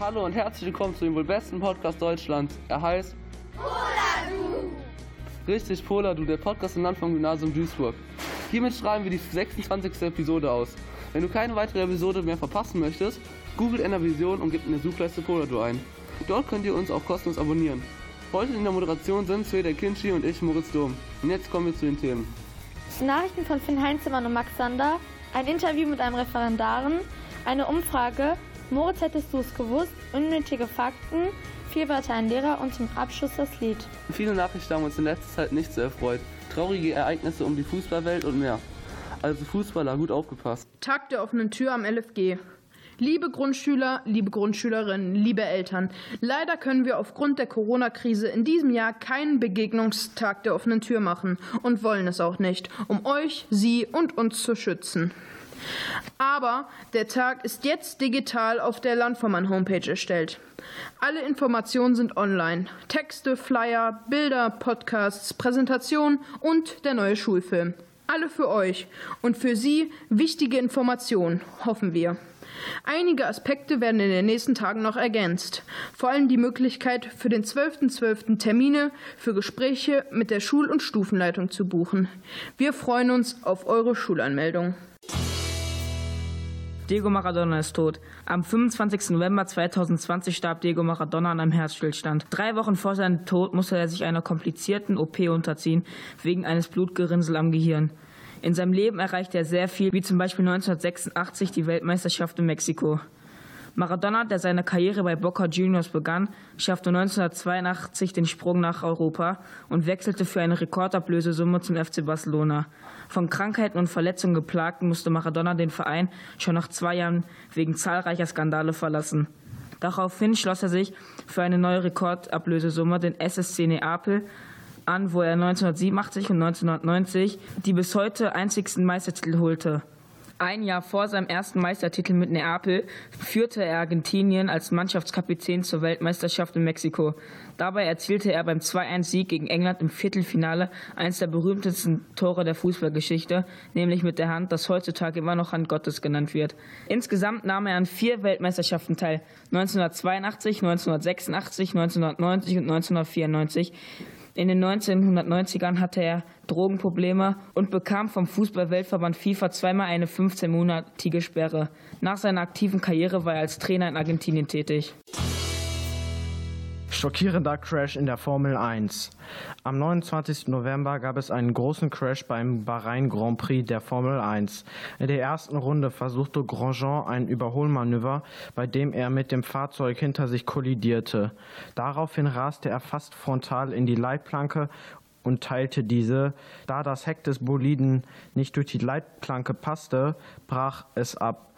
Hallo und herzlich willkommen zu dem wohl besten Podcast Deutschlands. Er heißt Poladu. Richtig, Poladu, der Podcast im Land vom Gymnasium Duisburg. Hiermit schreiben wir die 26. Episode aus. Wenn du keine weitere Episode mehr verpassen möchtest, googelt Enervision und gebt in der Suchleiste Poladu ein. Dort könnt ihr uns auch kostenlos abonnieren. Heute in der Moderation sind Sveda Kinschi und ich, Moritz Dom. Und jetzt kommen wir zu den Themen. Nachrichten von Finn Heinzemann und Max Sander, ein Interview mit einem Referendaren, eine Umfrage, Moritz hättest du es gewusst, unnötige Fakten, vier Wörter ein Lehrer und zum Abschluss das Lied. Viele Nachrichten haben uns in letzter Zeit nicht so erfreut. Traurige Ereignisse um die Fußballwelt und mehr. Also Fußballer, gut aufgepasst. Tag der offenen Tür am LFG. Liebe Grundschüler, liebe Grundschülerinnen, liebe Eltern, leider können wir aufgrund der Corona-Krise in diesem Jahr keinen Begegnungstag der offenen Tür machen und wollen es auch nicht, um euch, Sie und uns zu schützen. Aber der Tag ist jetzt digital auf der Landvermann-Homepage erstellt. Alle Informationen sind online. Texte, Flyer, Bilder, Podcasts, Präsentationen und der neue Schulfilm. Alle für euch und für Sie wichtige Informationen, hoffen wir. Einige Aspekte werden in den nächsten Tagen noch ergänzt. Vor allem die Möglichkeit, für den 12.12. .12. Termine für Gespräche mit der Schul- und Stufenleitung zu buchen. Wir freuen uns auf eure Schulanmeldung. Diego Maradona ist tot. Am 25. November 2020 starb Diego Maradona an einem Herzstillstand. Drei Wochen vor seinem Tod musste er sich einer komplizierten OP unterziehen, wegen eines Blutgerinnsel am Gehirn. In seinem Leben erreichte er sehr viel, wie zum Beispiel 1986 die Weltmeisterschaft in Mexiko. Maradona, der seine Karriere bei Boca Juniors begann, schaffte 1982 den Sprung nach Europa und wechselte für eine Rekordablösesumme zum FC Barcelona. Von Krankheiten und Verletzungen geplagt musste Maradona den Verein schon nach zwei Jahren wegen zahlreicher Skandale verlassen. Daraufhin schloss er sich für eine neue Rekordablösesumme den SSC Neapel an, wo er 1987 und 1990 die bis heute einzigsten Meistertitel holte. Ein Jahr vor seinem ersten Meistertitel mit Neapel führte er Argentinien als Mannschaftskapitän zur Weltmeisterschaft in Mexiko. Dabei erzielte er beim 2-1-Sieg gegen England im Viertelfinale eines der berühmtesten Tore der Fußballgeschichte, nämlich mit der Hand, das heutzutage immer noch Hand Gottes genannt wird. Insgesamt nahm er an vier Weltmeisterschaften teil: 1982, 1986, 1990 und 1994. In den 1990ern hatte er Drogenprobleme und bekam vom Fußball-Weltverband FIFA zweimal eine 15-monatige Sperre. Nach seiner aktiven Karriere war er als Trainer in Argentinien tätig. Schockierender Crash in der Formel 1. Am 29. November gab es einen großen Crash beim Bahrain Grand Prix der Formel 1. In der ersten Runde versuchte Grosjean ein Überholmanöver, bei dem er mit dem Fahrzeug hinter sich kollidierte. Daraufhin raste er fast frontal in die Leitplanke und teilte diese. Da das Heck des Boliden nicht durch die Leitplanke passte, brach es ab.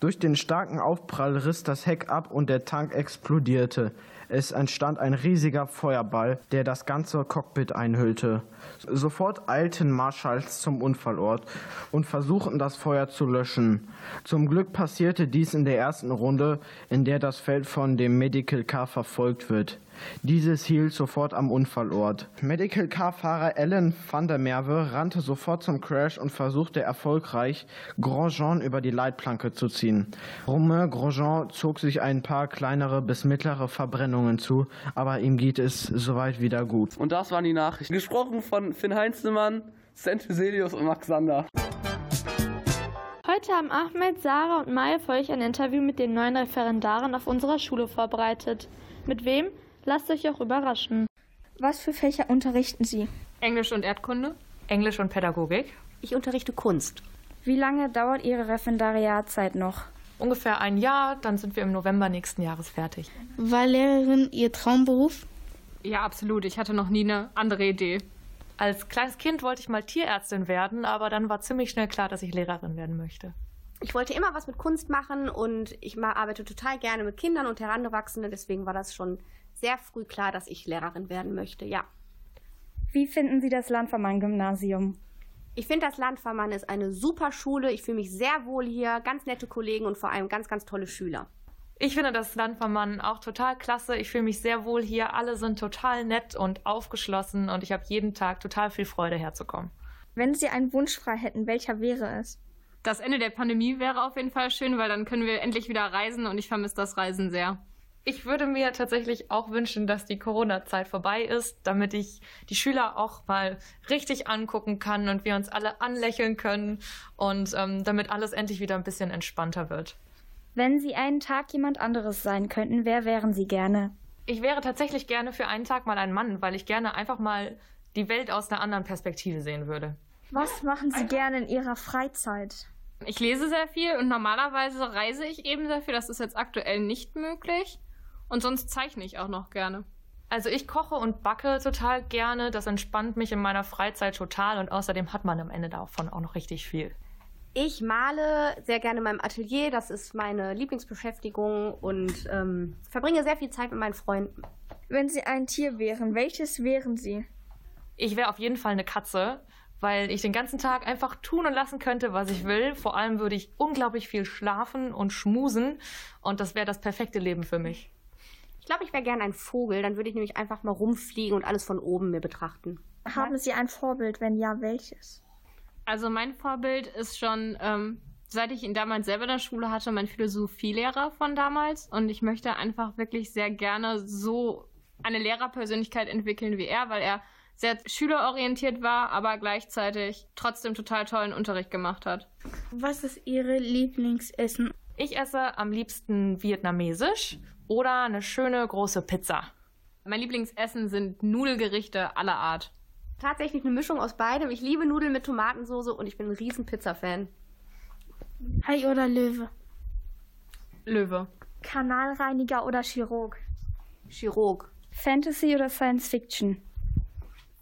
Durch den starken Aufprall riss das Heck ab und der Tank explodierte. Es entstand ein riesiger Feuerball, der das ganze Cockpit einhüllte. Sofort eilten Marschalls zum Unfallort und versuchten das Feuer zu löschen. Zum Glück passierte dies in der ersten Runde, in der das Feld von dem Medical Car verfolgt wird. Dieses hielt sofort am Unfallort. Medical Car-Fahrer Alan van der Merwe rannte sofort zum Crash und versuchte erfolgreich, Grosjean über die Leitplanke zu ziehen. Romain Grosjean zog sich ein paar kleinere bis mittlere Verbrennungen zu, aber ihm geht es soweit wieder gut. Und das waren die Nachrichten. Gesprochen von Finn Heinzelmann, Sven Fuselius und Max Sander. Heute haben Ahmed, Sarah und Maya für euch ein Interview mit den neuen Referendaren auf unserer Schule vorbereitet. Mit wem? Lasst euch auch überraschen. Was für Fächer unterrichten Sie? Englisch und Erdkunde, Englisch und Pädagogik. Ich unterrichte Kunst. Wie lange dauert Ihre Referendariatzeit noch? Ungefähr ein Jahr, dann sind wir im November nächsten Jahres fertig. War Lehrerin Ihr Traumberuf? Ja, absolut. Ich hatte noch nie eine andere Idee. Als kleines Kind wollte ich mal Tierärztin werden, aber dann war ziemlich schnell klar, dass ich Lehrerin werden möchte. Ich wollte immer was mit Kunst machen und ich arbeite total gerne mit Kindern und Heranwachsenden, deswegen war das schon sehr früh klar, dass ich Lehrerin werden möchte, ja. Wie finden Sie das Landvermann-Gymnasium? Ich finde, das Landvermann ist eine super Schule. Ich fühle mich sehr wohl hier, ganz nette Kollegen und vor allem ganz, ganz tolle Schüler. Ich finde das Landvermann auch total klasse. Ich fühle mich sehr wohl hier. Alle sind total nett und aufgeschlossen und ich habe jeden Tag total viel Freude herzukommen. Wenn Sie einen Wunsch frei hätten, welcher wäre es? Das Ende der Pandemie wäre auf jeden Fall schön, weil dann können wir endlich wieder reisen und ich vermisse das Reisen sehr. Ich würde mir tatsächlich auch wünschen, dass die Corona-Zeit vorbei ist, damit ich die Schüler auch mal richtig angucken kann und wir uns alle anlächeln können und ähm, damit alles endlich wieder ein bisschen entspannter wird. Wenn Sie einen Tag jemand anderes sein könnten, wer wären Sie gerne? Ich wäre tatsächlich gerne für einen Tag mal ein Mann, weil ich gerne einfach mal die Welt aus einer anderen Perspektive sehen würde. Was machen Sie gerne in Ihrer Freizeit? Ich lese sehr viel und normalerweise reise ich eben sehr viel. Das ist jetzt aktuell nicht möglich. Und sonst zeichne ich auch noch gerne. Also ich koche und backe total gerne. Das entspannt mich in meiner Freizeit total und außerdem hat man am Ende davon auch noch richtig viel. Ich male sehr gerne in meinem Atelier. Das ist meine Lieblingsbeschäftigung und ähm, verbringe sehr viel Zeit mit meinen Freunden. Wenn Sie ein Tier wären, welches wären Sie? Ich wäre auf jeden Fall eine Katze, weil ich den ganzen Tag einfach tun und lassen könnte, was ich will. Vor allem würde ich unglaublich viel schlafen und schmusen und das wäre das perfekte Leben für mich. Ich glaube, ich wäre gerne ein Vogel. Dann würde ich nämlich einfach mal rumfliegen und alles von oben mir betrachten. Haben Sie ein Vorbild? Wenn ja, welches? Also mein Vorbild ist schon, ähm, seit ich ihn damals selber in der Schule hatte, mein Philosophielehrer von damals. Und ich möchte einfach wirklich sehr gerne so eine Lehrerpersönlichkeit entwickeln wie er, weil er sehr schülerorientiert war, aber gleichzeitig trotzdem total tollen Unterricht gemacht hat. Was ist Ihre Lieblingsessen? Ich esse am liebsten vietnamesisch oder eine schöne große Pizza. Mein Lieblingsessen sind Nudelgerichte aller Art. Tatsächlich eine Mischung aus beidem. Ich liebe Nudeln mit Tomatensauce und ich bin ein riesen Pizza-Fan. Hai oder Löwe? Löwe. Kanalreiniger oder Chirurg? Chirurg. Fantasy oder Science Fiction?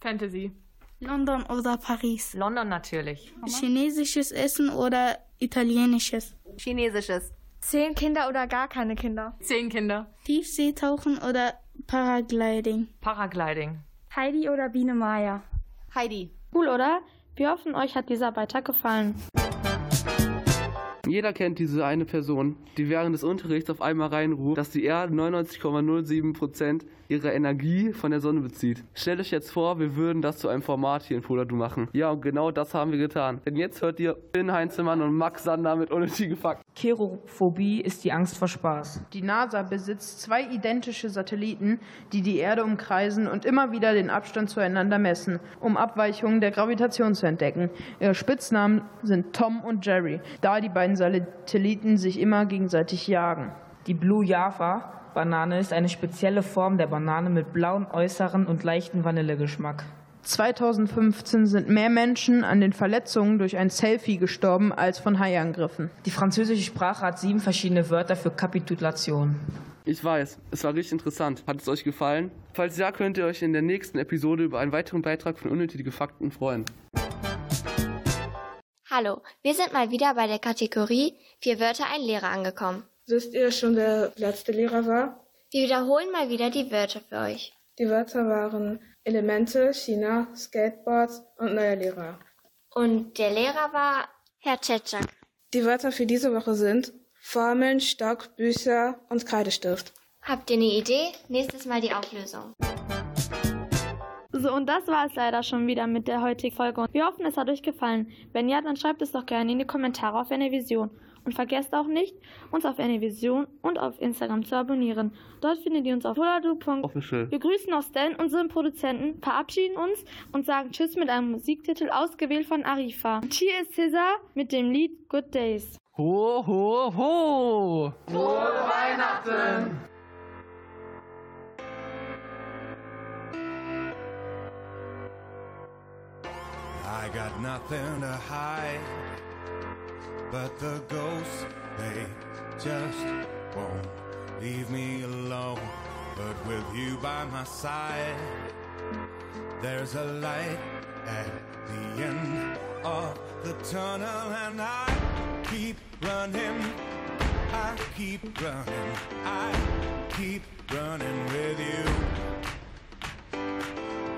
Fantasy. London oder Paris? London natürlich. Chinesisches Essen oder italienisches? Chinesisches. Zehn Kinder oder gar keine Kinder? Zehn Kinder. Tiefseetauchen oder Paragliding? Paragliding. Heidi oder Biene Maya? Heidi. Cool, oder? Wir hoffen, euch hat dieser Beitrag gefallen. Jeder kennt diese eine Person, die während des Unterrichts auf einmal reinruft, dass die Erde 99,07% ihrer Energie von der Sonne bezieht. Stellt euch jetzt vor, wir würden das zu einem Format hier in Poladu machen. Ja, und genau das haben wir getan. Denn jetzt hört ihr Finn Heinzelmann und Max Sander mit unnötige Fakten. Kerophobie ist die Angst vor Spaß. Die NASA besitzt zwei identische Satelliten, die die Erde umkreisen und immer wieder den Abstand zueinander messen, um Abweichungen der Gravitation zu entdecken. Ihre Spitznamen sind Tom und Jerry, da die beiden Satelliten sich immer gegenseitig jagen. Die Blue Java Banane ist eine spezielle Form der Banane mit blauem Äußeren und leichten Vanillegeschmack. 2015 sind mehr Menschen an den Verletzungen durch ein Selfie gestorben als von Haiangriffen. Die französische Sprache hat sieben verschiedene Wörter für Kapitulation. Ich weiß, es war richtig interessant. Hat es euch gefallen? Falls ja, könnt ihr euch in der nächsten Episode über einen weiteren Beitrag von Unnötige Fakten freuen. Hallo, wir sind mal wieder bei der Kategorie Vier Wörter, ein Lehrer angekommen. Wisst ihr schon, wer der letzte Lehrer war? Wir wiederholen mal wieder die Wörter für euch. Die Wörter waren Elemente, China, Skateboards und neuer Lehrer. Und der Lehrer war Herr Tschetschak. Die Wörter für diese Woche sind Formeln, Stock, Bücher und Kreidestift. Habt ihr eine Idee? Nächstes Mal die Auflösung. So, und das war es leider schon wieder mit der heutigen Folge. Wir hoffen, es hat euch gefallen. Wenn ja, dann schreibt es doch gerne in die Kommentare auf Vision. Und vergesst auch nicht, uns auf Vision und auf Instagram zu abonnieren. Dort findet ihr uns auf Official. Wir grüßen auch Stan, unseren Produzenten, verabschieden uns und sagen Tschüss mit einem Musiktitel ausgewählt von Arifa. Und hier ist Cesar mit dem Lied Good Days. Ho, ho, ho! Frohe Weihnachten! I got nothing to hide, but the ghosts, they just won't leave me alone. But with you by my side, there's a light at the end of the tunnel, and I keep running. I keep running. I keep running with you.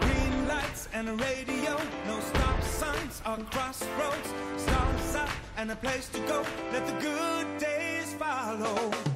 Green lights and a radio, no stop signs or crossroads. Stars up and a place to go. Let the good days follow.